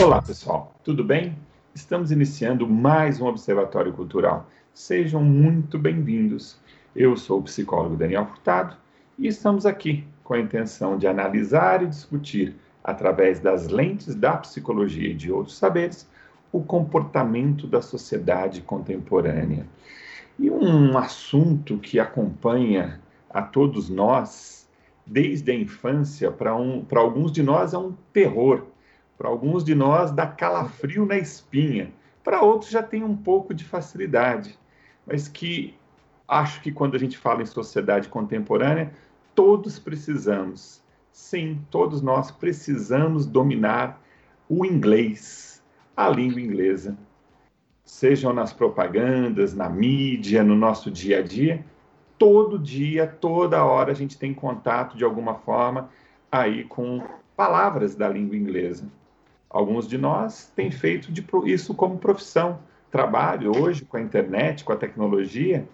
Olá, pessoal, tudo bem? Estamos iniciando mais um Observatório Cultural. Sejam muito bem-vindos. Eu sou o psicólogo Daniel Furtado e estamos aqui com a intenção de analisar e discutir, através das lentes da psicologia e de outros saberes, o comportamento da sociedade contemporânea. E um assunto que acompanha a todos nós, desde a infância, para um, alguns de nós é um terror, para alguns de nós dá calafrio na espinha, para outros já tem um pouco de facilidade, mas que acho que quando a gente fala em sociedade contemporânea, todos precisamos, sim, todos nós precisamos dominar o inglês, a língua inglesa. Sejam nas propagandas, na mídia, no nosso dia a dia, todo dia, toda hora a gente tem contato de alguma forma aí com palavras da língua inglesa. Alguns de nós têm feito isso como profissão, trabalho hoje com a internet, com a tecnologia.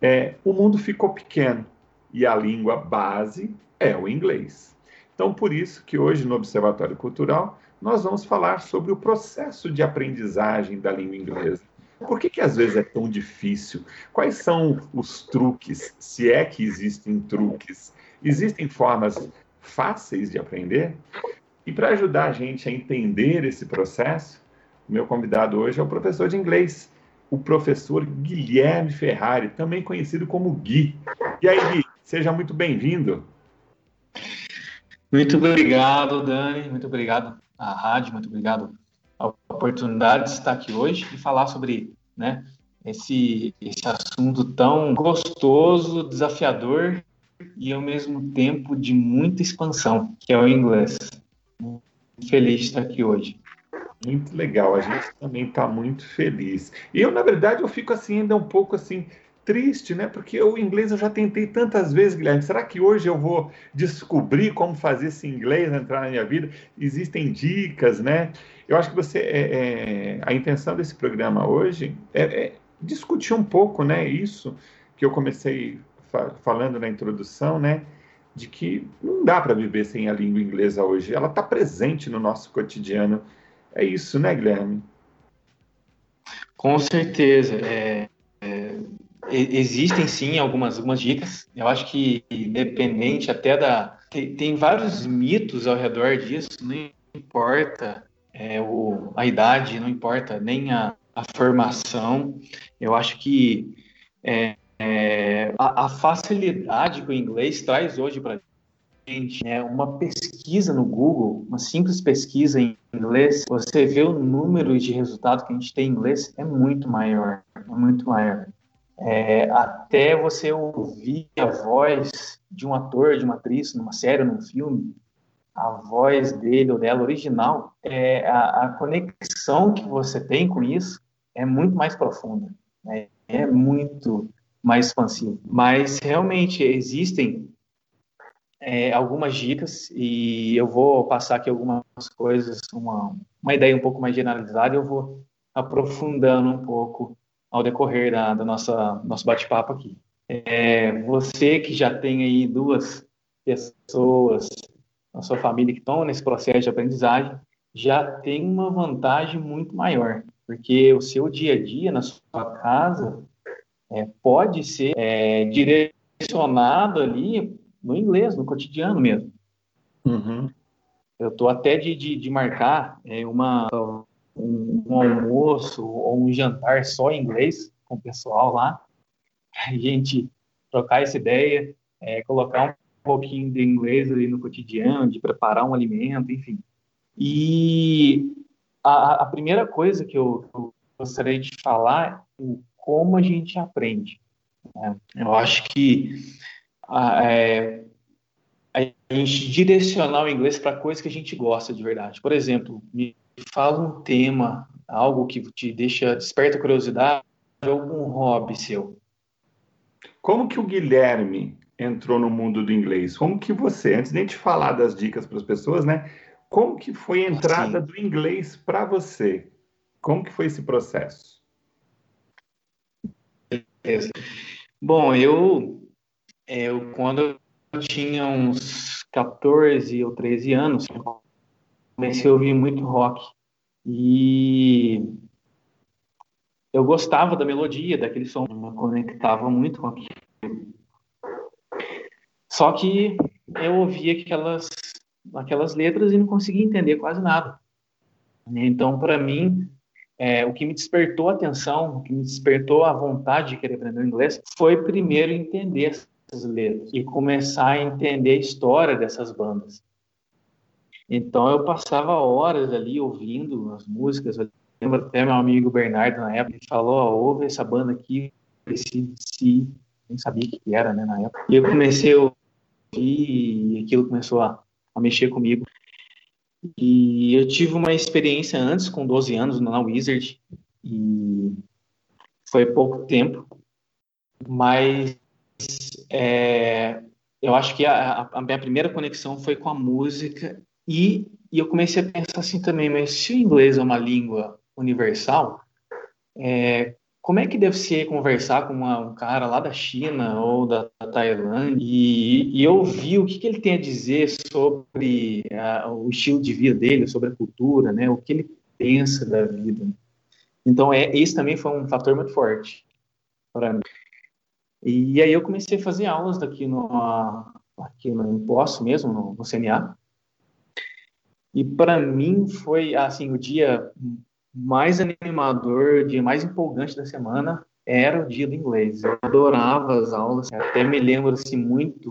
É, o mundo ficou pequeno e a língua base é o inglês. Então, por isso que hoje no Observatório Cultural nós vamos falar sobre o processo de aprendizagem da língua inglesa. Por que, que às vezes é tão difícil? Quais são os truques, se é que existem truques? Existem formas fáceis de aprender? E para ajudar a gente a entender esse processo, o meu convidado hoje é o professor de inglês, o professor Guilherme Ferrari, também conhecido como Gui. E aí, Gui, seja muito bem-vindo. Muito obrigado, Dani. Muito obrigado à rádio, muito obrigado a oportunidade de estar aqui hoje e falar sobre né, esse, esse assunto tão gostoso, desafiador e ao mesmo tempo de muita expansão, que é o inglês. Muito feliz de estar aqui hoje. Muito legal, a gente também está muito feliz. Eu, na verdade, eu fico assim ainda um pouco assim triste, né? Porque o inglês eu já tentei tantas vezes, Guilherme. Será que hoje eu vou descobrir como fazer esse inglês entrar na minha vida? Existem dicas, né? Eu acho que você, é, é, a intenção desse programa hoje é, é, discutir um pouco, né? Isso que eu comecei fa falando na introdução, né? De que não dá para viver sem a língua inglesa hoje. Ela está presente no nosso cotidiano. É isso, né, Guilherme? Com certeza. É, é, existem sim algumas, algumas dicas. Eu acho que independente até da. Tem, tem vários mitos ao redor disso, não importa é, o, a idade, não importa nem a, a formação. Eu acho que é, é, a, a, facilidade que o inglês traz hoje para gente, é uma pesquisa no Google, uma simples pesquisa em inglês, você vê o número de resultados que a gente tem em inglês é muito maior, é muito maior é, até você ouvir a voz de um ator, de uma atriz, numa série, num filme, a voz dele ou dela original, é, a, a, conexão que você tem com isso é muito mais profunda, né? é muito mais expansivo. Mas realmente existem é, algumas dicas e eu vou passar aqui algumas coisas, uma, uma ideia um pouco mais generalizada, e eu vou aprofundando um pouco ao decorrer da, da nossa nosso bate-papo aqui. É, você que já tem aí duas pessoas na sua família que estão nesse processo de aprendizagem, já tem uma vantagem muito maior, porque o seu dia a dia na sua casa é, pode ser é, direcionado ali no inglês, no cotidiano mesmo. Uhum. Eu estou até de, de, de marcar é, uma um, um almoço ou um jantar só em inglês com o pessoal lá, a gente trocar essa ideia, é, colocar um pouquinho de inglês ali no cotidiano, de preparar um alimento, enfim. E a, a primeira coisa que eu, eu, gostaria de falar é como a gente aprende. Né? Eu acho que a, é, a gente direcionar o inglês para coisas que a gente gosta de verdade. Por exemplo, fala um tema, algo que te deixa, desperta curiosidade, algum hobby seu. Como que o Guilherme entrou no mundo do inglês? Como que você, antes de a gente falar das dicas para as pessoas, né? Como que foi a entrada Sim. do inglês para você? Como que foi esse processo? Bom, eu, eu quando eu tinha uns 14 ou 13 anos, comecei a ouvir muito rock E eu gostava da melodia, daquele som, me conectava muito com aquilo. Só que eu ouvia aquelas, aquelas letras e não conseguia entender quase nada. Então, para mim, é, o que me despertou a atenção, o que me despertou a vontade de querer aprender inglês, foi primeiro entender essas letras e começar a entender a história dessas bandas. Então eu passava horas ali ouvindo as músicas. Eu lembro até meu amigo Bernardo na época, ele falou: oh, ouve essa banda aqui, esse, esse, nem sabia o que era, né, na época. E eu comecei a ouvir e aquilo começou a, a mexer comigo. E eu tive uma experiência antes, com 12 anos, na Wizard, e foi pouco tempo, mas é, eu acho que a, a, minha primeira conexão foi com a música e, e, eu comecei a pensar assim também, mas se o inglês é uma língua universal, é, como é que deve ser conversar com uma, um cara lá da China ou da, da Tailândia e, e ouvir o que, que, ele tem a dizer sobre o estilo de vida dele, sobre a cultura, né? O que ele pensa da vida. Então, é, esse também foi um fator muito forte para mim. E aí eu comecei a fazer aulas daqui no, aqui no Poço mesmo, no, no CNA. E para mim foi assim o dia mais animador, o dia mais empolgante da semana era o dia do inglês. Eu adorava as aulas, até me lembro assim, muito,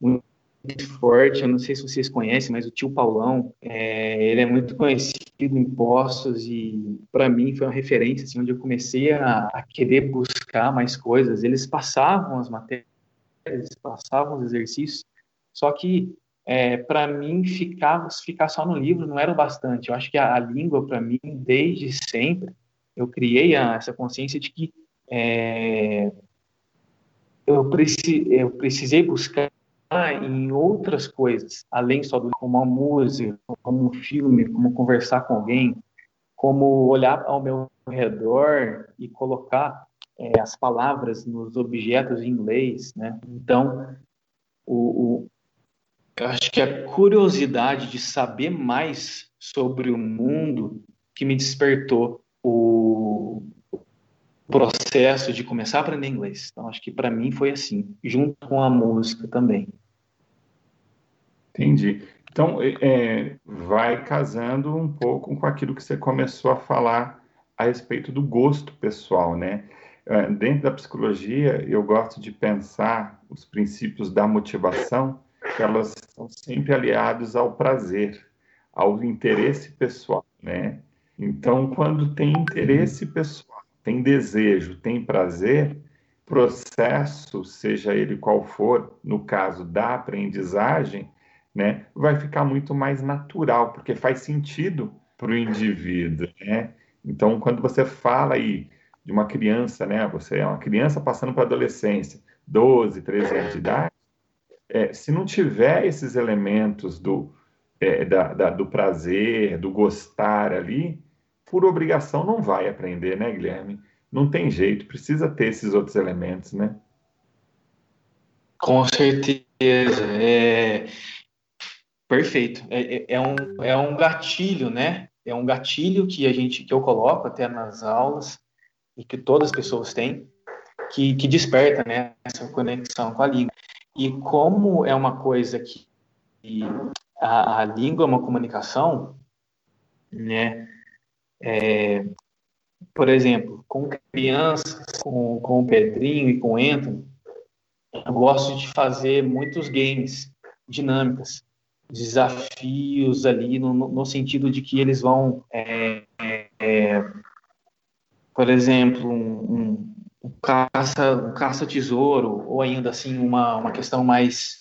muito forte. Eu não sei se vocês conhecem, mas o tio Paulão, é, ele é muito conhecido em postos e para mim foi uma referência assim, onde eu comecei a, a, querer buscar mais coisas. Eles passavam as matérias, eles passavam os exercícios, só que é, para mim, ficar, ficar só no livro não era o bastante. Eu acho que a, a língua, para mim, desde sempre, eu criei a, essa consciência de que é, eu, preci, eu precisei buscar em outras coisas, além só do como uma música, como um filme, como conversar com alguém, como olhar ao meu redor e colocar é, as palavras nos objetos em inglês, né? Então, o, eu acho que a curiosidade de saber mais sobre o mundo que me despertou o processo de começar a aprender inglês. Então, acho que para mim foi assim, junto com a música também. Entendi. Então, é, vai casando um pouco com aquilo que você começou a falar a respeito do gosto pessoal, né? É, dentro da psicologia, eu gosto de pensar os princípios da motivação elas são sempre aliadas ao prazer, ao interesse pessoal, né? Então, quando tem interesse pessoal, tem desejo, tem prazer, processo, seja ele qual for, no caso da aprendizagem, né, vai ficar muito mais natural, porque faz sentido para o indivíduo, né? Então, quando você fala aí de uma criança, né, você é uma criança passando para a adolescência, 12, 13 anos de idade, é, se não tiver esses elementos do, é, da, da, do prazer, do gostar ali, por obrigação não vai aprender, né, Guilherme? Não tem jeito, precisa ter esses outros elementos, né? Com certeza. É... Perfeito. É, é, é, um, é um gatilho, né? É um gatilho que a gente que eu coloco até nas aulas e que todas as pessoas têm, que, que desperta né, essa conexão com a língua. E como é uma coisa que a, a língua é uma comunicação, né? É, por exemplo, com crianças, com, com o Pedrinho e com o Anthony, eu gosto de fazer muitos games, dinâmicas, desafios ali, no, no sentido de que eles vão, é, é, por exemplo, um, um o caça, o caça tesouro, ou ainda assim uma, uma questão mais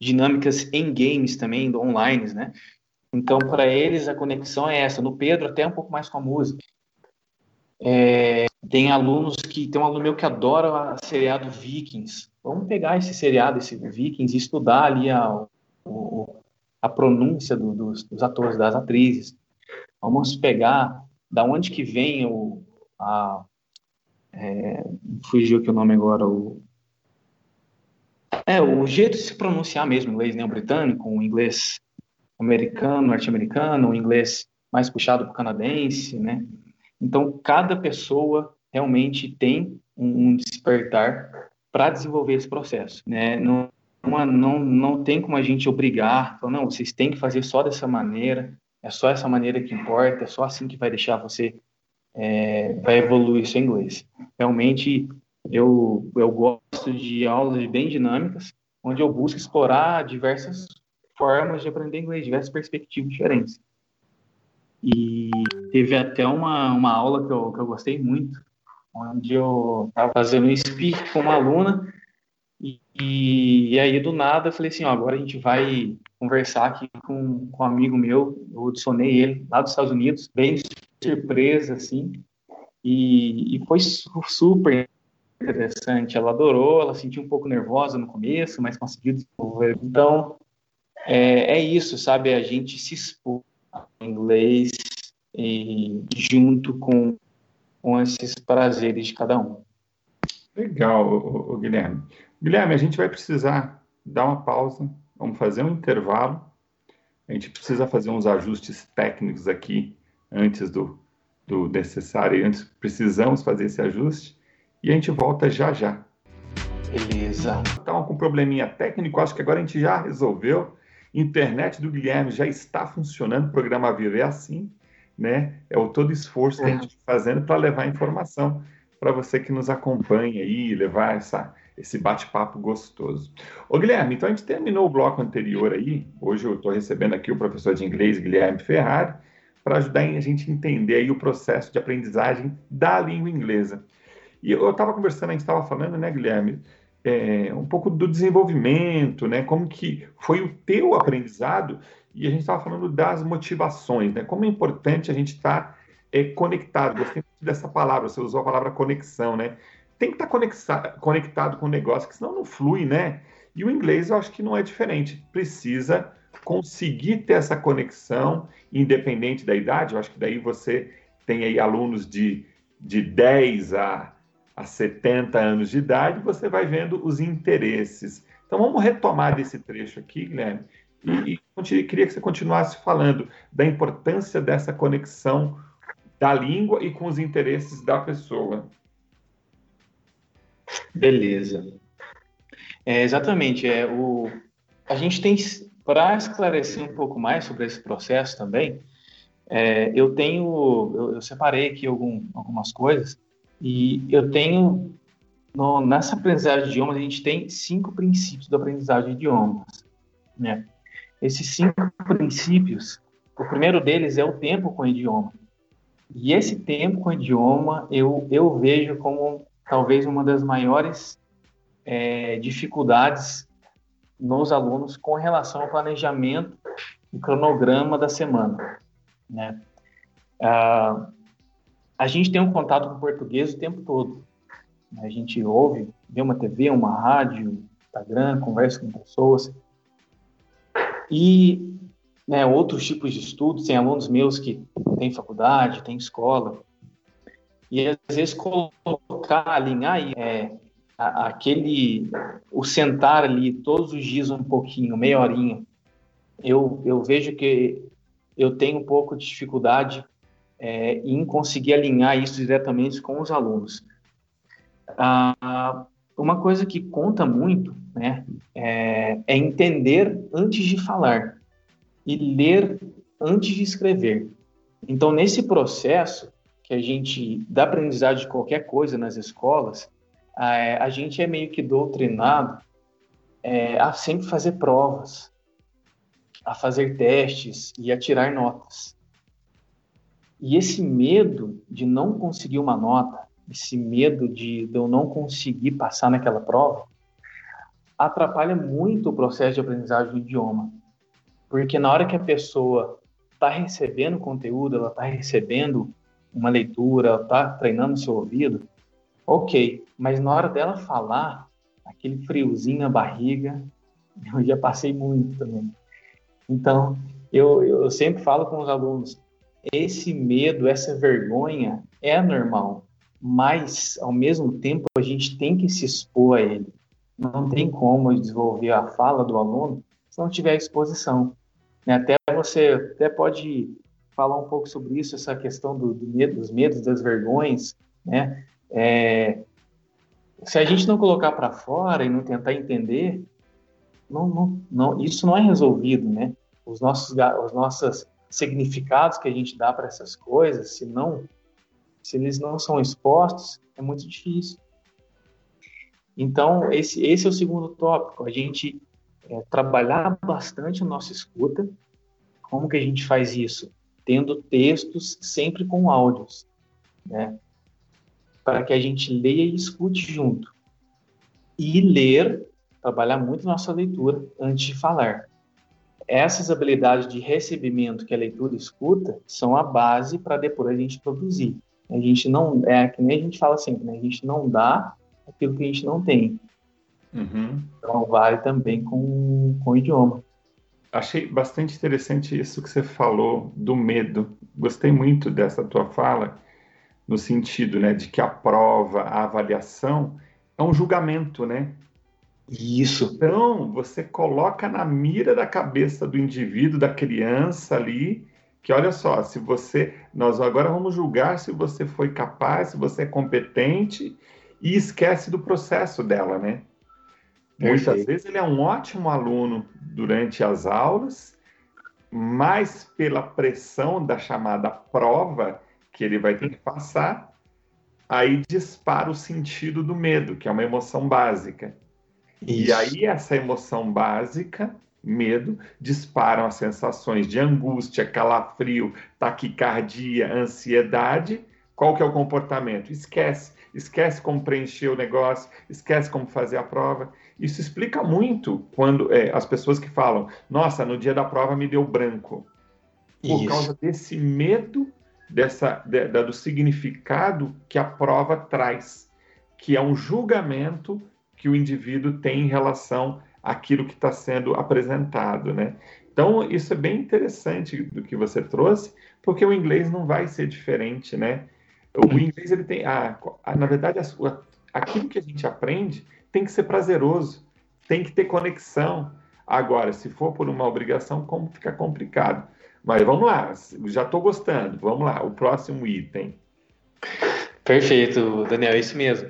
dinâmicas em games também, online, né? Então, para eles, a conexão é essa. No Pedro, até um pouco mais com a música. É, tem alunos que. Tem um aluno meu que adora o seriado Vikings. Vamos pegar esse seriado, esse Vikings, e estudar ali a, a pronúncia do, dos, dos, atores, das atrizes. Vamos pegar da onde que vem o, a, é, fugiu aqui o nome agora, o, é, o jeito de se pronunciar mesmo, inglês neobritânico, o inglês americano, norte-americano, o inglês mais puxado para o canadense, né? Então, cada pessoa realmente tem um, despertar para desenvolver esse processo, né? Não, não, não tem como a gente obrigar, falar, não, vocês têm que fazer só dessa maneira, é só essa maneira que importa, é só assim que vai deixar você, é, vai evoluir seu inglês. Realmente, eu, eu gosto de aulas bem dinâmicas, onde eu busco explorar diversas formas de aprender inglês, diversas perspectivas diferentes. E teve até uma, uma aula que eu, que eu gostei muito, onde eu estava fazendo um speak com uma aluna, e, e, aí do nada eu falei assim: ó, agora a gente vai conversar aqui com, com um amigo meu, eu adicionei ele lá dos Estados Unidos, bem surpresa, assim, e, e foi super interessante. Ela adorou, ela sentiu um pouco nervosa no começo, mas conseguiu desenvolver. Então, é, é isso, sabe? A gente se expor em inglês e junto com, com esses prazeres de cada um. Legal, o, o Guilherme. Guilherme, a gente vai precisar dar uma pausa, vamos fazer um intervalo. A gente precisa fazer uns ajustes técnicos aqui antes do, do necessário, antes precisamos fazer esse ajuste e a gente volta já já. Beleza. Estava com um probleminha técnico, acho que agora a gente já resolveu. Internet do Guilherme já está funcionando, o programa Vivo é assim, né? É o todo esforço que a gente está fazendo para levar informação para você que nos acompanha aí, levar essa, esse bate-papo gostoso. Ô Guilherme, então a gente terminou o bloco anterior aí, hoje eu estou recebendo aqui o professor de inglês Guilherme Ferrari, para ajudar a gente a entender aí o processo de aprendizagem da língua inglesa. E eu estava conversando, a gente estava falando, né, Guilherme, é, um pouco do desenvolvimento, né, como que foi o teu aprendizado, e a gente estava falando das motivações, né, como é importante a gente estar tá, é, conectado, gostei dessa palavra, você usou a palavra conexão, né, tem que estar tá conectado com o negócio, que senão não flui, né, e o inglês eu acho que não é diferente, precisa conseguir ter essa conexão, independente da idade, eu acho que daí você tem aí alunos de, de 10 a a 70 anos de idade, você vai vendo os interesses. Então vamos retomar desse trecho aqui, Guilherme, e, e queria que você continuasse falando da importância dessa conexão da língua e com os interesses da pessoa. Beleza. É, exatamente. É, o, a gente tem, para esclarecer um pouco mais sobre esse processo também, é, eu tenho, eu, eu, separei aqui algum, algumas coisas e eu tenho, no, nessa aprendizagem de idiomas, a gente tem cinco princípios da aprendizagem de idiomas. Né? Esses cinco princípios, o primeiro deles é o tempo com o idioma. E esse tempo com o idioma eu, eu vejo como talvez uma das maiores é, dificuldades nos alunos com relação ao planejamento e cronograma da semana. Né? Ah, a gente tem um contato com o português o tempo todo. A gente ouve, vê uma TV, uma rádio, Instagram, conversa com pessoas. E né, outros tipos de estudos, tem alunos meus que têm faculdade, têm escola. E às vezes colocar, alinhar é, aquele, o sentar ali todos os dias um pouquinho, meia horinha, eu, eu vejo que eu tenho um pouco de dificuldade é, em conseguir alinhar isso diretamente com os alunos. Ah, uma coisa que conta muito né, é, é entender antes de falar e ler antes de escrever. Então, nesse processo que a gente da aprendizagem de qualquer coisa nas escolas, a, a gente é meio que doutrinado é, a sempre fazer provas, a fazer testes e a tirar notas. E esse medo de não conseguir uma nota, esse medo de, de eu não conseguir passar naquela prova, atrapalha muito o processo de aprendizagem do idioma. Porque na hora que a pessoa está recebendo conteúdo, ela está recebendo uma leitura, está treinando seu ouvido, ok. Mas na hora dela falar, aquele friozinho na barriga, eu já passei muito também. Então, eu, eu sempre falo com os alunos, esse medo, essa vergonha é normal, mas ao mesmo tempo a gente tem que se expor a ele. Não tem como desenvolver a fala do aluno se não tiver exposição. Né? Até você até pode falar um pouco sobre isso, essa questão do, do medo, dos medos, das vergonhas, né? É, se a gente não colocar para fora e não tentar entender, não, não, não, isso não é resolvido, né? Os nossos, os nossos significados que a gente dá para essas coisas, se não, se eles não são expostos, é muito difícil. Então, esse, esse é o segundo tópico, a gente é, trabalhar bastante a nossa escuta. Como que a gente faz isso? Tendo textos sempre com áudios, né? Para que a gente leia e escute junto. E ler, trabalhar muito nossa leitura antes de falar. Essas habilidades de recebimento que a leitura escuta são a base para depois a gente produzir. A gente não, é que nem a gente fala sempre, né? A gente não dá aquilo que a gente não tem. Uhum. Então vale também com, com o idioma. Achei bastante interessante isso que você falou do medo. Gostei muito dessa tua fala, no sentido né, de que a prova, a avaliação é um julgamento, né? Isso. Então, você coloca na mira da cabeça do indivíduo, da criança ali, que olha só, se você. Nós agora vamos julgar se você foi capaz, se você é competente, e esquece do processo dela, né? Muitas vezes ele é um ótimo aluno durante as aulas, mas pela pressão da chamada prova que ele vai ter que passar, aí dispara o sentido do medo, que é uma emoção básica. Isso. E aí essa emoção básica, medo, disparam as sensações de angústia, calafrio, taquicardia, ansiedade. Qual que é o comportamento? Esquece, esquece como preencher o negócio, esquece como fazer a prova. Isso explica muito quando é, as pessoas que falam, nossa, no dia da prova me deu branco. Por Isso. causa desse medo dessa, de, do significado que a prova traz, que é um julgamento que o indivíduo tem em relação àquilo que está sendo apresentado, né? Então, isso é bem interessante do que você trouxe, porque o inglês não vai ser diferente, né? O inglês, ele tem... A, a na verdade, a, aquilo que a gente aprende tem que ser prazeroso, tem que ter conexão. Agora, se for por uma obrigação, como fica complicado. Mas vamos lá, já estou gostando. Vamos lá, o próximo item. Perfeito, Daniel, é isso mesmo.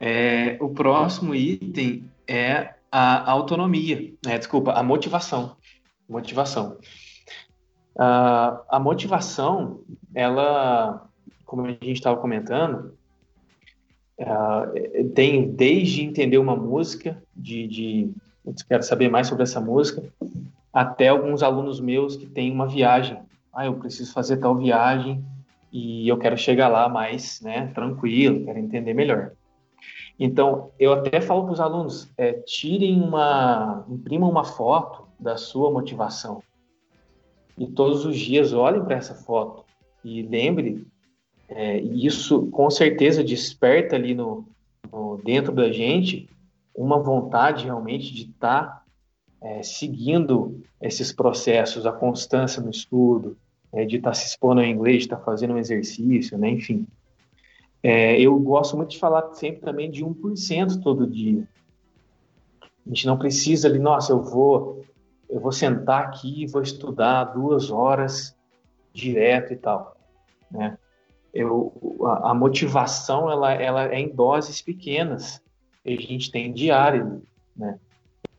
É, o próximo item é a autonomia, é, desculpa, a motivação. Motivação. Uh, a motivação, ela, como a gente estava comentando, Uh, tem desde entender uma música, de, de quero saber mais sobre essa música, até alguns alunos meus que têm uma viagem. Ah, eu preciso fazer tal viagem e eu quero chegar lá mais né, tranquilo, quero entender melhor. Então, eu até falo para os alunos, é, tirem uma, imprimam uma foto da sua motivação. E todos os dias olhem para essa foto e lembre é, isso com certeza desperta ali no, no, dentro da gente uma vontade realmente de estar tá, é, seguindo esses processos, a constância no estudo, é, de estar tá se expondo ao inglês, de estar tá fazendo um exercício, né? enfim. É, eu gosto muito de falar sempre também de 1% todo dia. A gente não precisa ali, nossa, eu vou, eu vou sentar aqui e vou estudar duas horas direto e tal, né? eu, a, a, motivação ela, ela é em doses pequenas que a gente tem diário, né?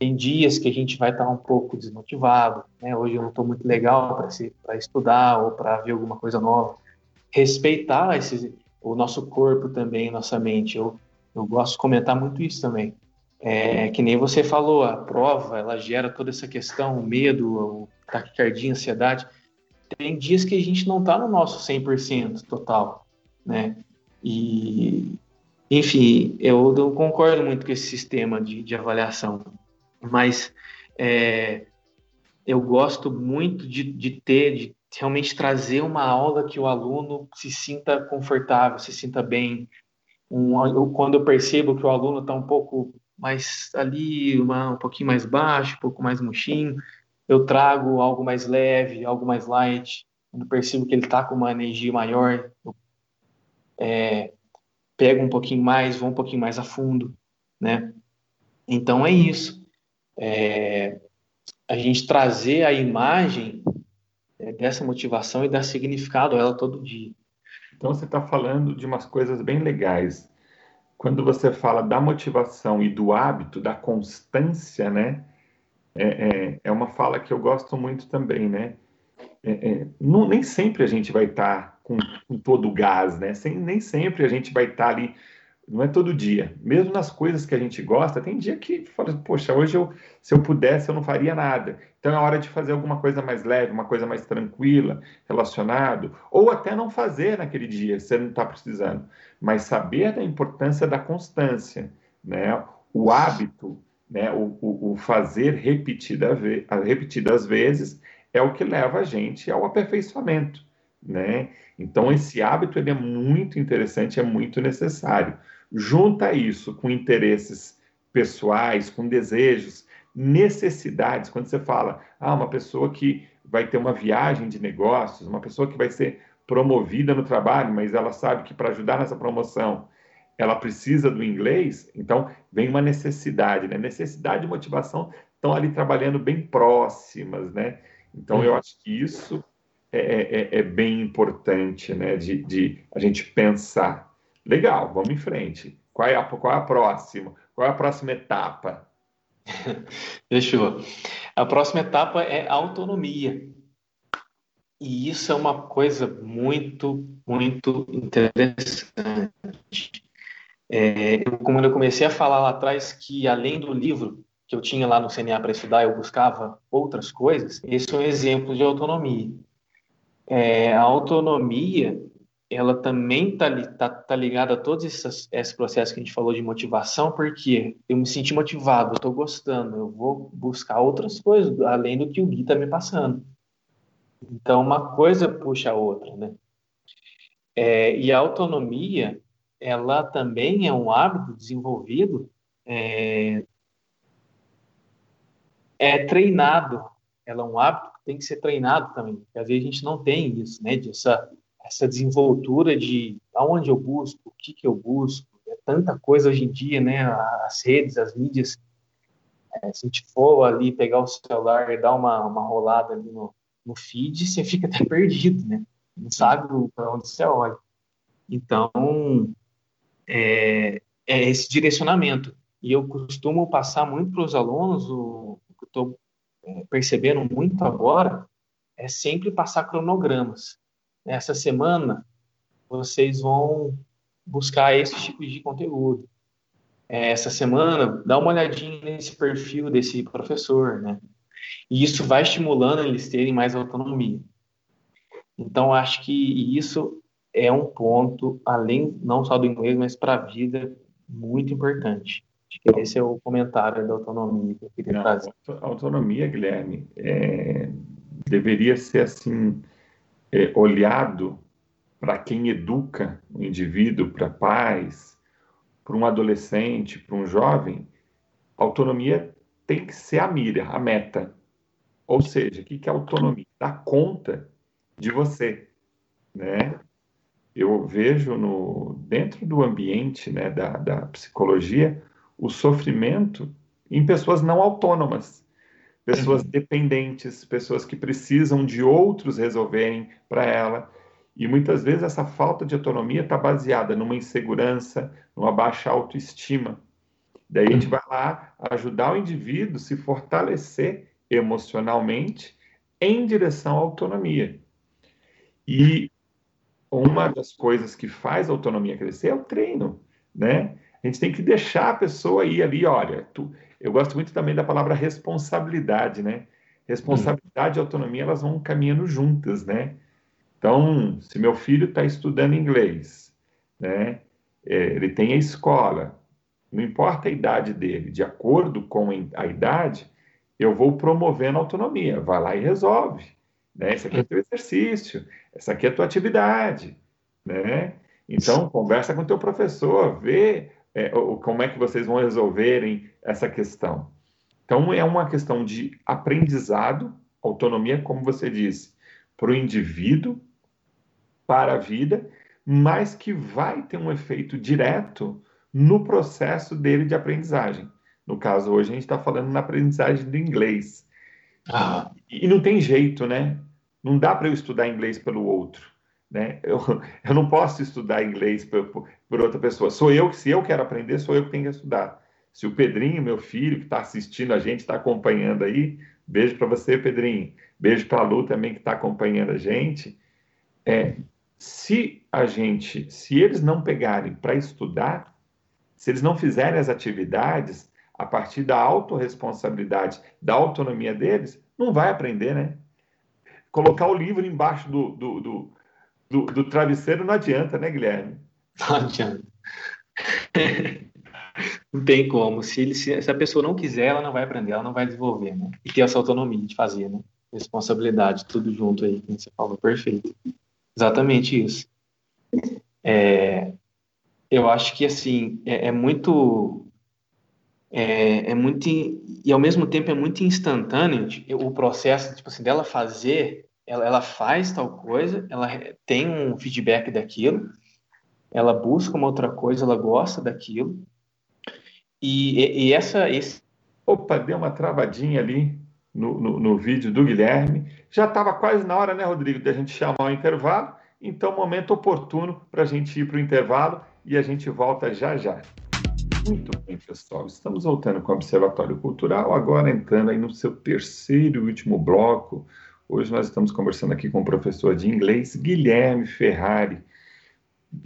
Tem dias que a gente vai estar um pouco desmotivado, né? Hoje eu não estou muito legal para estudar ou para ver alguma coisa nova. Respeitar esse, o nosso corpo também, nossa mente. Eu, eu gosto de comentar muito isso também. É, que nem você falou, a prova, ela gera toda essa questão, o medo, o taquicardia, ansiedade tem dias que a gente não está no nosso 100% total, né? E, enfim, eu não concordo muito com esse sistema de, de avaliação, mas é, eu gosto muito de, de ter, de realmente trazer uma aula que o aluno se sinta confortável, se sinta bem. Um, eu, quando eu percebo que o aluno está um pouco mais ali, uma, um pouquinho mais baixo, um pouco mais murchinho, eu trago algo mais leve, algo mais light. Quando percebo que ele está com uma energia maior, eu é, pego um pouquinho mais, vou um pouquinho mais a fundo, né? Então é isso. É, a gente trazer a imagem é, dessa motivação e dar significado a ela todo dia. Então você está falando de umas coisas bem legais. Quando você fala da motivação e do hábito, da constância, né? É, é, é uma fala que eu gosto muito também, né? É, é não, nem sempre a gente vai estar tá com, com, todo o gás, né? Sem, nem sempre a gente vai estar tá ali não é todo dia. Mesmo nas coisas que a gente gosta, tem dia que fala, poxa, hoje eu, se eu pudesse, eu não faria nada. Então é hora de fazer alguma coisa mais leve, uma coisa mais tranquila, relacionado, ou até não fazer naquele dia, se você não está precisando. Mas saber da importância da constância, né? O hábito, né? O, o, o fazer repetida, repetidas vezes é o que leva a gente ao aperfeiçoamento, né? Então esse hábito ele é muito interessante, é muito necessário junta isso com interesses pessoais, com desejos, necessidades. Quando você fala, ah, uma pessoa que vai ter uma viagem de negócios, uma pessoa que vai ser promovida no trabalho, mas ela sabe que para ajudar nessa promoção ela precisa do inglês, então vem uma necessidade, né? Necessidade e motivação estão ali trabalhando bem próximas, né? Então eu acho que isso é, é, é, é bem importante, né? De, de a gente pensar. Legal, vamos em frente. Qual é a, qual é a próxima? Qual é a próxima etapa? Fechou. A próxima etapa é autonomia. E isso é uma coisa muito, muito interessante. É, como eu comecei a falar lá atrás que além do livro que eu tinha lá no CNA para estudar, eu buscava outras coisas, esse é um exemplo de autonomia. É, a autonomia ela também está tá, tá ligada a todos esses, esses processos que a gente falou de motivação, porque eu me senti motivado, eu estou gostando, eu vou buscar outras coisas, além do que o Gui está me passando. Então, uma coisa puxa a outra, né? É, e a autonomia, ela também é um hábito desenvolvido, é, é treinado. Ela é um hábito que tem que ser treinado também. Porque às vezes a gente não tem isso, né? De essa desenvoltura de aonde eu busco, o que, que eu busco. É tanta coisa hoje em dia, né? As redes, as mídias. É, se a gente for ali pegar o celular e dar uma, uma rolada ali no, no feed, você fica até perdido, né? Não sabe para onde você olha. Então, é, é, esse direcionamento. E eu costumo passar muito para os alunos, o, o que eu estou é, percebendo muito agora, é sempre passar cronogramas essa semana vocês vão buscar esse tipo de conteúdo. É, essa semana, dá uma olhadinha nesse perfil desse professor, né? E isso vai estimulando eles terem mais autonomia. Então, acho que isso é um ponto, além não só do inglês, mas para a vida, muito importante. Esse é o comentário da autonomia que eu queria não, trazer. A autonomia, Guilherme, é, deveria ser assim é, olhado para quem educa o indivíduo, para pais, para um adolescente, para um jovem, autonomia tem que ser a mira, a meta. Ou seja, o que é autonomia? Dar conta de você, né? Eu vejo no dentro do ambiente, né, da, da psicologia, o sofrimento em pessoas não autônomas pessoas uhum. dependentes, pessoas que precisam de outros resolverem para ela. E muitas vezes essa falta de autonomia está baseada numa insegurança, numa baixa autoestima. Daí a gente vai lá ajudar o indivíduo a se fortalecer emocionalmente em direção à autonomia. E uma das coisas que faz a autonomia crescer é o treino, né? A gente tem que deixar a pessoa ir ali, olha, tu, eu gosto muito também da palavra responsabilidade, né? Responsabilidade hum. e autonomia, elas vão caminhando juntas, né? Então, se meu filho está estudando inglês, né? É, ele tem a escola, não importa a idade dele, de acordo com a idade, eu vou promovendo a autonomia. Vai lá e resolve. Né? Esse aqui é teu exercício, essa aqui é a tua atividade. Né? Então, conversa com teu professor, vê é, como é que vocês vão resolverem essa questão. Então, é uma questão de aprendizado, autonomia, como você disse, para o indivíduo, para a vida, mas que vai ter um efeito direto no processo dele de aprendizagem. No caso, hoje a gente está falando na aprendizagem do inglês. Ah. E não tem jeito, né? Não dá para eu estudar inglês pelo outro. Né? Eu, eu não posso estudar inglês por, por, outra pessoa. Sou eu, se eu quero aprender, sou eu que tenho que estudar. Se o Pedrinho, meu filho, que está assistindo a gente, está acompanhando aí, beijo para você, Pedrinho. Beijo para a Lu também, que está acompanhando a gente. É, se a gente, se eles não pegarem para estudar, se eles não fizerem as atividades a partir da autorresponsabilidade, da autonomia deles, não vai aprender, né? Colocar o livro embaixo do, do, do, do, do travesseiro não adianta, né, Guilherme? Não adianta. Não tem como. Se, ele, se, a pessoa não quiser, ela não vai aprender, ela não vai desenvolver, né? E ter essa autonomia de fazer, né? Responsabilidade, tudo junto aí, como você falou, perfeito. Exatamente isso. É, eu acho que, assim, é, é muito... É, é, muito... E, ao mesmo tempo, é muito instantâneo o processo, tipo assim, dela fazer... Ela, ela faz tal coisa, ela tem um feedback daquilo, ela busca uma outra coisa, ela gosta daquilo, e, e essa. Esse... Opa, deu uma travadinha ali no, no, no vídeo do Guilherme. Já estava quase na hora, né, Rodrigo, de a gente chamar o intervalo. Então, momento oportuno para a gente ir para o intervalo e a gente volta já já. Muito bem, pessoal. Estamos voltando com o Observatório Cultural, agora entrando aí no seu terceiro e último bloco. Hoje nós estamos conversando aqui com o professor de inglês, Guilherme Ferrari,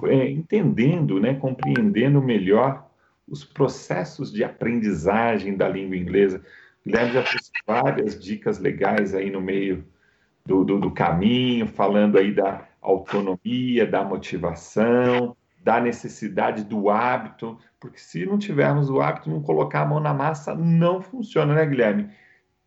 é, entendendo, né, compreendendo melhor os processos de aprendizagem da língua inglesa. Guilherme já trouxe várias dicas legais aí no meio do, do, do, caminho, falando aí da autonomia, da motivação, da necessidade do hábito, porque se não tivermos o hábito, não colocar a mão na massa, não funciona, né, Guilherme?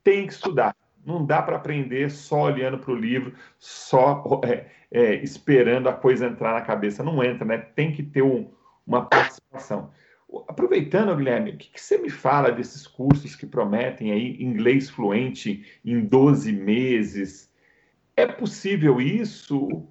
Tem que estudar. Não dá para aprender só olhando para o livro, só é, é, esperando a coisa entrar na cabeça. Não entra, né? Tem que ter um, uma participação. Aproveitando, Guilherme, o que, que, você me fala desses cursos que prometem aí inglês fluente em 12 meses? É possível isso?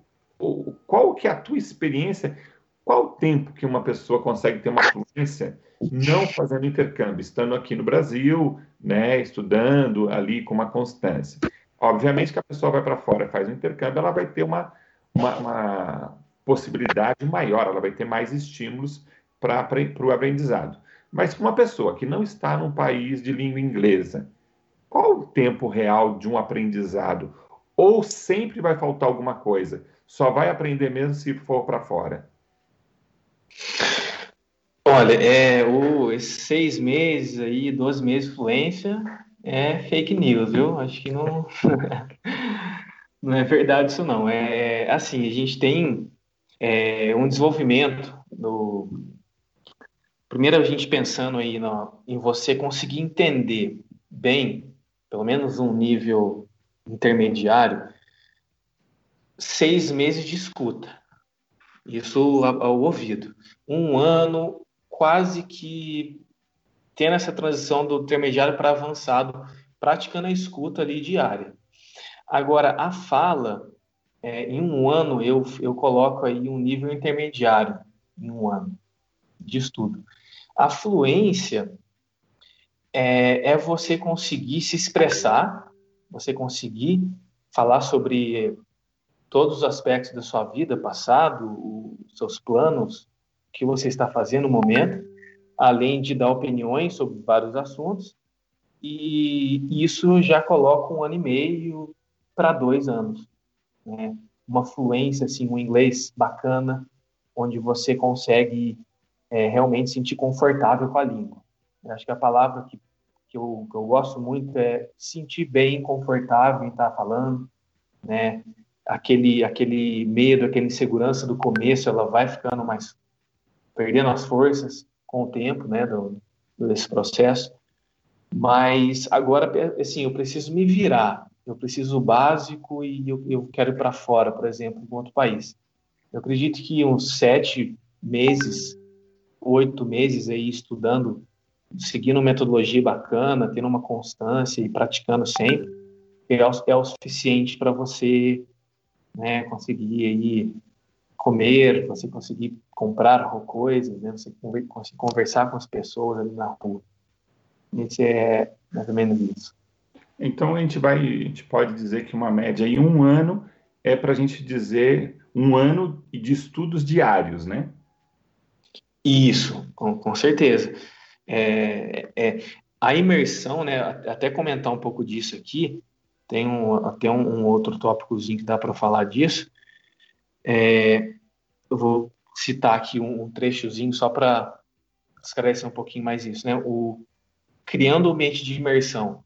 Qual que é a tua experiência? Qual o tempo que uma pessoa consegue ter uma fluência não fazendo intercâmbio, estando aqui no Brasil, né, estudando ali com uma constância? Obviamente que a pessoa vai para fora, faz um intercâmbio, ela vai ter uma, uma, uma possibilidade maior, ela vai ter mais estímulos para o aprendizado. Mas uma pessoa que não está num país de língua inglesa, qual o tempo real de um aprendizado? Ou sempre vai faltar alguma coisa? Só vai aprender mesmo se for para fora? Olha, é, o, esses seis meses aí, 12 meses de fluência, é fake news, viu? Acho que não, não é verdade isso não. É, é assim, a gente tem é, um desenvolvimento do, primeiro a gente pensando aí no, em você conseguir entender bem, pelo menos um nível intermediário, seis meses de escuta. Isso ao, ao ouvido. Um ano quase que tendo essa transição do intermediário para avançado, praticando a escuta ali diária. Agora, a fala, é, em um ano, eu, eu coloco aí um nível intermediário, em um ano de estudo. A fluência é, é você conseguir se expressar, você conseguir falar sobre todos os aspectos da sua vida, passado, os seus planos, que você está fazendo no momento, além de dar opiniões sobre vários assuntos. E isso já coloca um ano e meio para dois anos. Né? Uma fluência, assim, um inglês bacana, onde você consegue é, realmente sentir confortável com a língua. Eu acho que a palavra que, que, eu, que eu gosto muito é sentir bem, confortável em estar falando, né? Aquele, aquele medo, aquela insegurança do começo, ela vai ficando mais perdendo as forças com o tempo, né, do, desse processo. Mas agora, assim, eu preciso me virar. Eu preciso o básico e eu, eu quero ir para fora, por exemplo, em outro país. Eu acredito que uns sete meses oito meses aí estudando, seguindo metodologia bacana, tendo uma constância e praticando sempre, é o, é o suficiente para você né, conseguir aí comer, você conseguir comprar coisas, né, você conseguir conversar com as pessoas ali na rua. Isso é mais ou menos isso. Então a gente vai, a gente pode dizer que uma média em um ano é para a gente dizer um ano de estudos diários, né? Isso, com, com certeza. É, é, a imersão, né? Até comentar um pouco disso aqui, tem um, até um, um outro tópicozinho que dá para falar disso. É, eu vou citar aqui um, um trechozinho só para esclarecer um pouquinho mais isso, né? O criando o ambiente de imersão,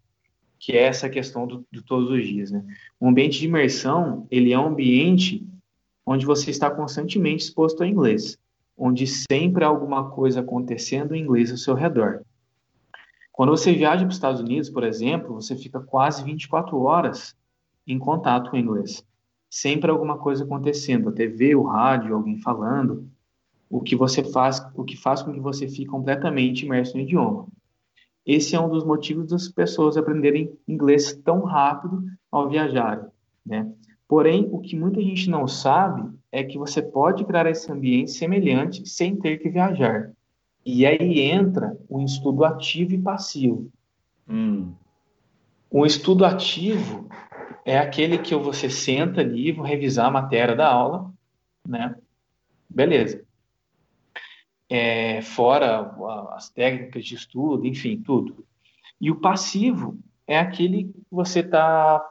que é essa questão do, todos os dias, né? O ambiente de imersão, ele é um ambiente onde você está constantemente exposto ao inglês, onde sempre há alguma coisa acontecendo em inglês ao seu redor. Quando você viaja para os Estados Unidos, por exemplo, você fica quase 24 horas em contato com o inglês. Sempre alguma coisa acontecendo, a TV, o rádio, alguém falando, o que você faz, o que faz com que você fique completamente imerso no idioma. Esse é um dos motivos das pessoas aprenderem inglês tão rápido ao viajarem, né? Porém, o que muita gente não sabe é que você pode criar esse ambiente semelhante sem ter que viajar. E aí entra o estudo ativo e passivo. Hum. O estudo ativo é aquele que você senta ali, vou revisar a matéria da aula, né? Beleza. É, fora as técnicas de estudo, enfim, tudo. E o passivo é aquele que você está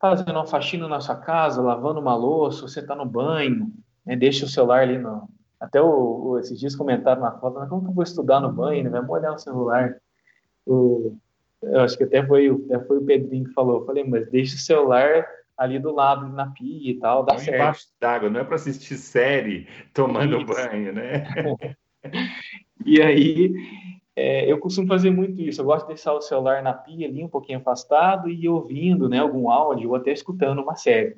fazendo uma faxina na sua casa, lavando uma louça, você está no banho, né, deixa o celular ali no. Até o, o, esses dias comentaram na foto, como que eu vou estudar no banho, né? Vai molhar o celular. O, eu acho que até foi, até foi o Pedrinho que falou. Eu falei, mas deixa o celular ali do lado, na pia e tal, dá não certo. Embaixo d'água, não é para assistir série tomando Isso. banho, né? e aí, é, eu costumo fazer muito isso. Eu gosto de deixar o celular na pia ali, um pouquinho afastado, e ouvindo né, algum áudio ou até escutando uma série.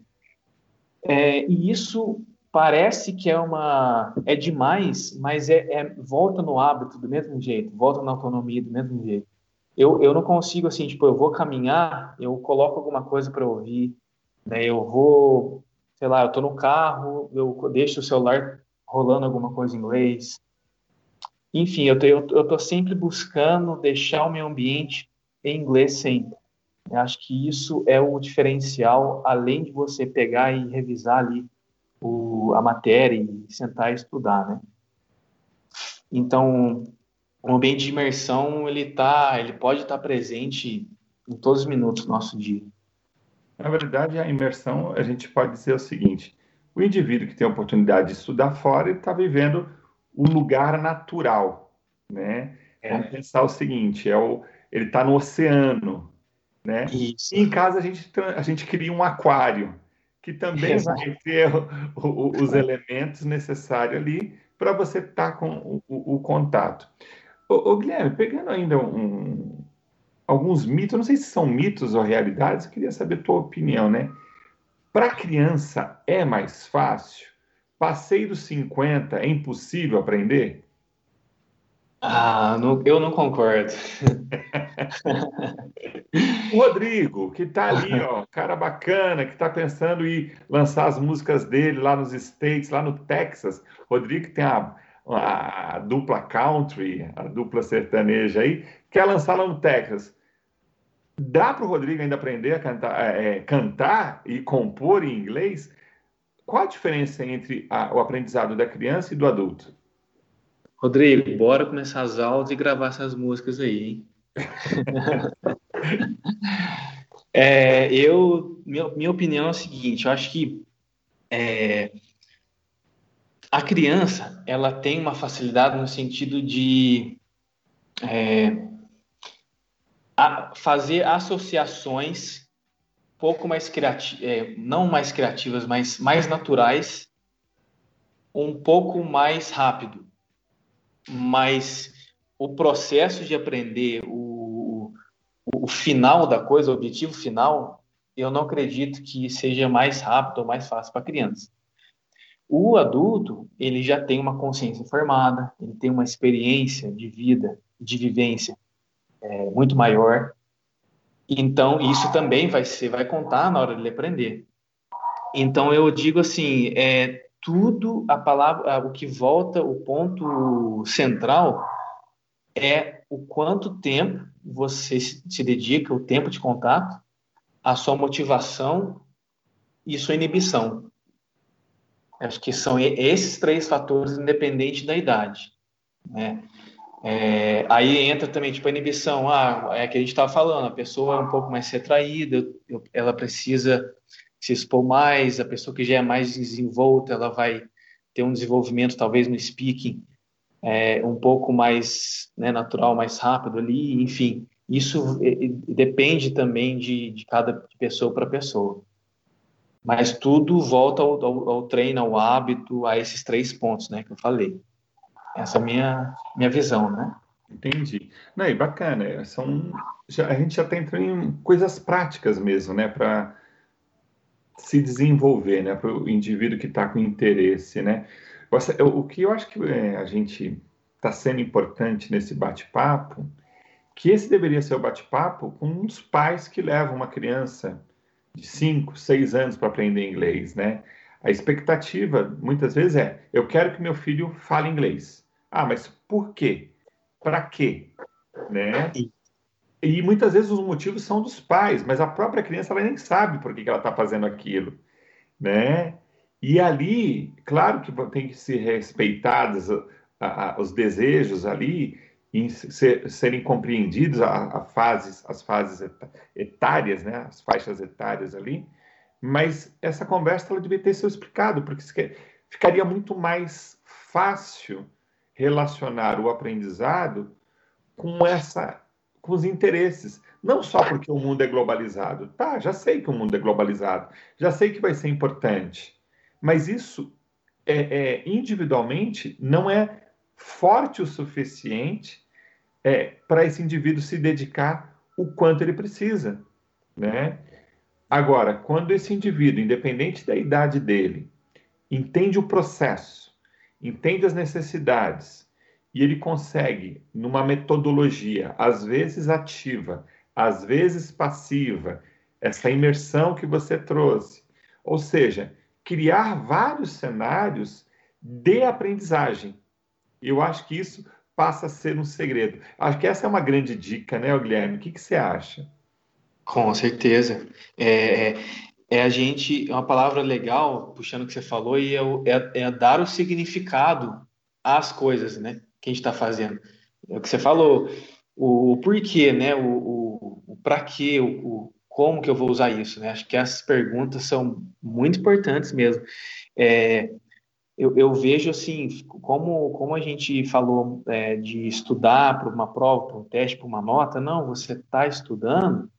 É, e isso parece que é uma é demais, mas é, é, volta no hábito do mesmo jeito, volta na autonomia do mesmo jeito. Eu, eu não consigo assim, tipo, eu vou caminhar, eu coloco alguma coisa para ouvir, né? Eu vou, sei lá, eu tô no carro, eu deixo o celular rolando alguma coisa em inglês, enfim, eu estou sempre buscando deixar o meu ambiente em inglês sempre. Eu acho que isso é o diferencial, além de você pegar e revisar ali o, a matéria e sentar e estudar, né? Então, o ambiente de imersão, ele, tá, ele pode estar presente em todos os minutos do nosso dia. Na verdade, a imersão, a gente pode dizer o seguinte, o indivíduo que tem a oportunidade de estudar fora, está vivendo o lugar natural, né? É. Vamos pensar o seguinte, é o, ele está no oceano, né? Isso. E em casa a gente, a gente cria um aquário, que também Exato. vai ter o, o, os elementos necessários ali para você estar tá com o, contato. Ô, ô, Guilherme, pegando ainda um, alguns mitos, não sei se são mitos ou realidades, eu queria saber a tua opinião, né? Para criança é mais fácil Passei dos 50, é impossível aprender? Ah, não, eu não concordo. o Rodrigo, que está ali, ó, cara bacana, que está pensando em lançar as músicas dele lá nos States, lá no Texas. Rodrigo tem a, a, dupla country, a dupla sertaneja aí, quer lançar lá no Texas. Dá para o Rodrigo ainda aprender a cantar, é, cantar e compor em inglês? Qual a diferença entre a, o aprendizado da criança e do adulto? Rodrigo, bora começar as aulas e gravar essas músicas aí, hein? é, eu, minha, minha opinião é a seguinte, eu acho que é, a criança, ela tem uma facilidade no sentido de é, fazer associações pouco mais criativas, é, não mais criativas, mas mais naturais, um pouco mais rápido. Mas o processo de aprender, o, o final da coisa, o objetivo final, eu não acredito que seja mais rápido ou mais fácil para a criança. O adulto, ele já tem uma consciência formada, ele tem uma experiência de vida, de vivência é, muito maior, então, isso também vai ser, vai contar na hora de ele aprender. Então, eu digo assim, é tudo a palavra, o que volta, o ponto central é o quanto tempo você se dedica, o tempo de contato, a sua motivação e sua inibição. Acho que são esses três fatores, independente da idade. Né? É, aí entra também tipo a inibição, ah, é que a gente estava falando, a pessoa é um pouco mais retraída, ela precisa se expor mais, a pessoa que já é mais desenvolta, ela vai ter um desenvolvimento talvez no speaking é, um pouco mais né, natural, mais rápido ali, enfim, isso depende também de, de cada pessoa para pessoa. Mas tudo volta ao, ao, ao, treino, ao hábito, a esses três pontos, né, que eu falei. Essa é a minha, minha visão, né? Entendi. Não, e bacana, são, já, a gente já está entrando em coisas práticas mesmo, né, para se desenvolver, né, para o indivíduo que está com interesse, né. O que eu acho que é, a gente está sendo importante nesse bate-papo, que esse deveria ser o bate-papo com os pais que levam uma criança de 5, 6 anos para aprender inglês, né? A expectativa, muitas vezes, é: eu quero que meu filho fale inglês. Ah, mas por quê? Para quê? Né? E muitas vezes os motivos são dos pais, mas a própria criança ela nem sabe por que, que ela está fazendo aquilo, né? E ali, claro que tem que ser respeitados a, a, os desejos ali, em ser, serem compreendidos a, a, fases, as fases etárias, né, as faixas etárias ali, mas essa conversa ela devia ter sido explicado, porque ficaria muito mais fácil relacionar o aprendizado com essa com os interesses, não só porque o mundo é globalizado. Tá, já sei que o mundo é globalizado, já sei que vai ser importante, mas isso é, é individualmente não é forte o suficiente é, para esse indivíduo se dedicar o quanto ele precisa, né? Agora, quando esse indivíduo, independente da idade dele, entende o processo, entende as necessidades e ele consegue, numa metodologia, às vezes ativa, às vezes passiva, essa imersão que você trouxe, ou seja, criar vários cenários de aprendizagem. Eu acho que isso passa a ser um segredo. Acho que essa é uma grande dica, né, Guilherme? O que, que você acha? Com certeza. É, é, é a gente, é uma palavra legal, puxando o que você falou, e é, é, é dar o significado às coisas, né, que a gente está fazendo. É o que você falou, o, o porquê, né, o, o, o para quê, o, o, como que eu vou usar isso, né? Acho que essas perguntas são muito importantes mesmo. É, eu, eu, vejo assim, como, como a gente falou é, de estudar para uma prova, para um teste, para uma nota, não, você está estudando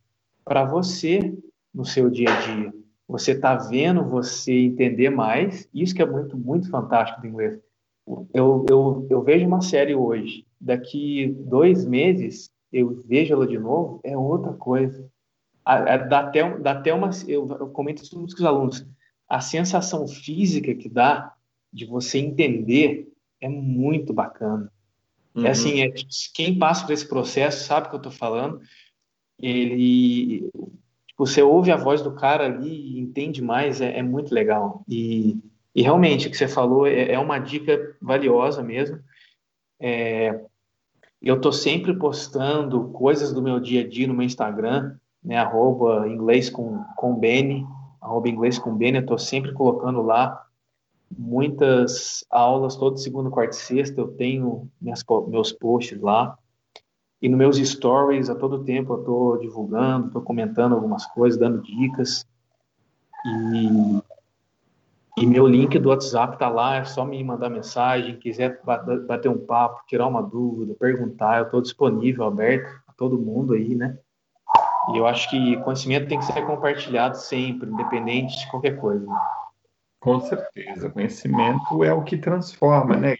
para você no seu dia a dia. Você está vendo você entender mais, isso que é muito, muito fantástico do inglês. Eu, eu, eu vejo uma série hoje, daqui dois meses eu vejo ela de novo, é outra coisa. Dá até, dá até uma. Eu, eu comento isso com os alunos. A sensação física que dá de você entender é muito bacana. É uhum. É assim, é, quem passa por esse processo sabe o que eu estou falando. Ele, tipo, você ouve a voz do cara ali e entende mais, é, é muito legal. E, e, realmente, o que você falou é, é uma dica valiosa mesmo. É, eu estou sempre postando coisas do meu dia a dia no meu Instagram, né, arroba inglês com, com Beni, arroba inglês com Beni, eu estou sempre colocando lá muitas aulas, todo segundo, quarto e sexta eu tenho minhas, meus posts lá. E nos meus stories, a todo tempo eu estou divulgando, estou comentando algumas coisas, dando dicas. E, e meu link do WhatsApp está lá, é só me mandar mensagem, quiser bater um papo, tirar uma dúvida, perguntar, eu estou disponível, aberto a todo mundo aí, né? E eu acho que conhecimento tem que ser compartilhado sempre, independente de qualquer coisa. Com certeza, conhecimento é o que transforma, né?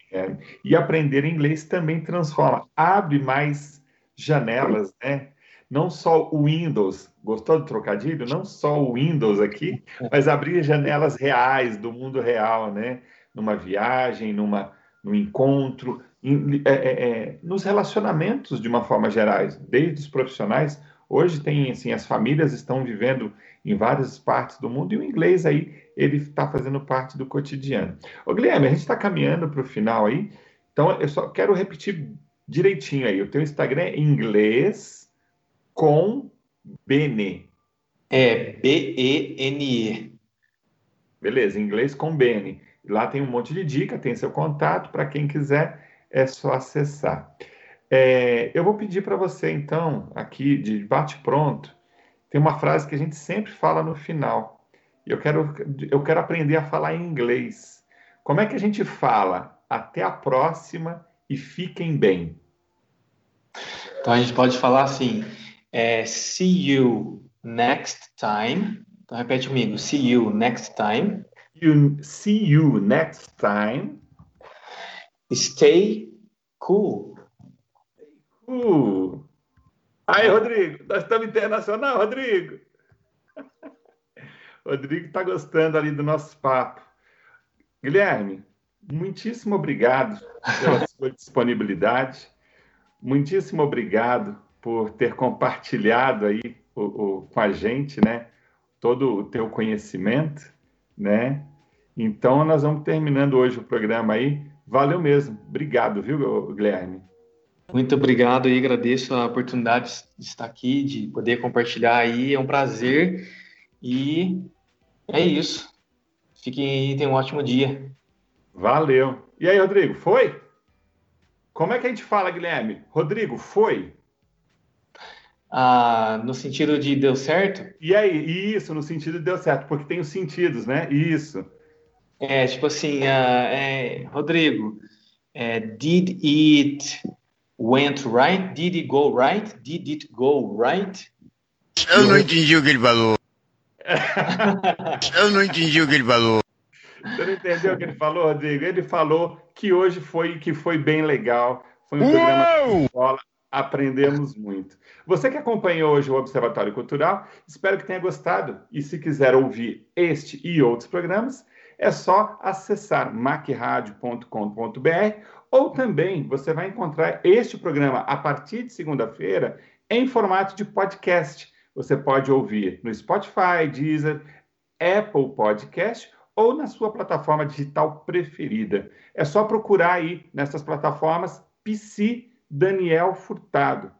E aprender inglês também transforma, abre mais janelas, né? Não só o Windows, gostou do trocadilho? Não só o Windows aqui, mas abrir janelas reais do mundo real, né? Numa viagem, numa, num encontro, em, é, é, é, nos relacionamentos de uma forma geral, desde os profissionais. Hoje tem, assim, as famílias estão vivendo em várias partes do mundo e o inglês aí ele está fazendo parte do cotidiano. Ô, Guilherme, a gente está caminhando para o final aí, então eu só quero repetir direitinho aí. O teu Instagram é inglês com Bene. É B-E-N-E. Beleza, inglês com Bene. Lá tem um monte de dica, tem seu contato, para quem quiser é só acessar. É, eu vou pedir para você, então, aqui de bate-pronto, tem uma frase que a gente sempre fala no final. Eu quero, eu quero aprender a falar inglês. Como é que a gente fala? Até a próxima e fiquem bem. Então a gente pode falar assim: é, see you next time. Então repete comigo: see you next time. You, see you next time. Stay cool. Uh. Aí, Rodrigo, nós estamos internacional, Rodrigo. Rodrigo está gostando ali do nosso papo. Guilherme, muitíssimo obrigado pela sua disponibilidade. Muitíssimo obrigado por ter compartilhado aí o, o, com a gente, né? Todo o teu conhecimento, né? Então, nós vamos terminando hoje o programa aí. Valeu mesmo. Obrigado, viu, Guilherme? Muito obrigado e agradeço a oportunidade de estar aqui, de poder compartilhar aí. É um prazer e é isso. Fiquem aí, tenham um ótimo dia. Valeu. E aí, Rodrigo, foi? Como é que a gente fala, Guilherme? Rodrigo, foi? Ah, no sentido de deu certo? E aí, isso, no sentido de deu certo, porque tem os sentidos, né? Isso. É, tipo assim, uh, é, Rodrigo, é, did it went right? Did it go right? Did it go right? Eu não entendi o que ele falou. Eu não entendi o que ele falou. Você não entendeu o que ele falou, Rodrigo? Ele falou que hoje foi que foi bem legal. Foi um Uou! programa de escola. Aprendemos muito. Você que acompanhou hoje o Observatório Cultural, espero que tenha gostado. E se quiser ouvir este e outros programas, é só acessar macradio.com.br ou também você vai encontrar este programa a partir de segunda-feira em formato de podcast. Você pode ouvir no Spotify, Deezer, Apple Podcast ou na sua plataforma digital preferida. É só procurar aí nessas plataformas PC Daniel Furtado.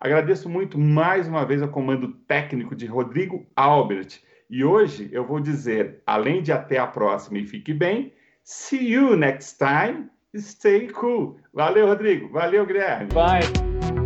Agradeço muito mais uma vez ao comando técnico de Rodrigo Albert. E hoje eu vou dizer, além de até a próxima e fique bem, see you next time, stay cool. Valeu, Rodrigo. Valeu, Guilherme. Bye.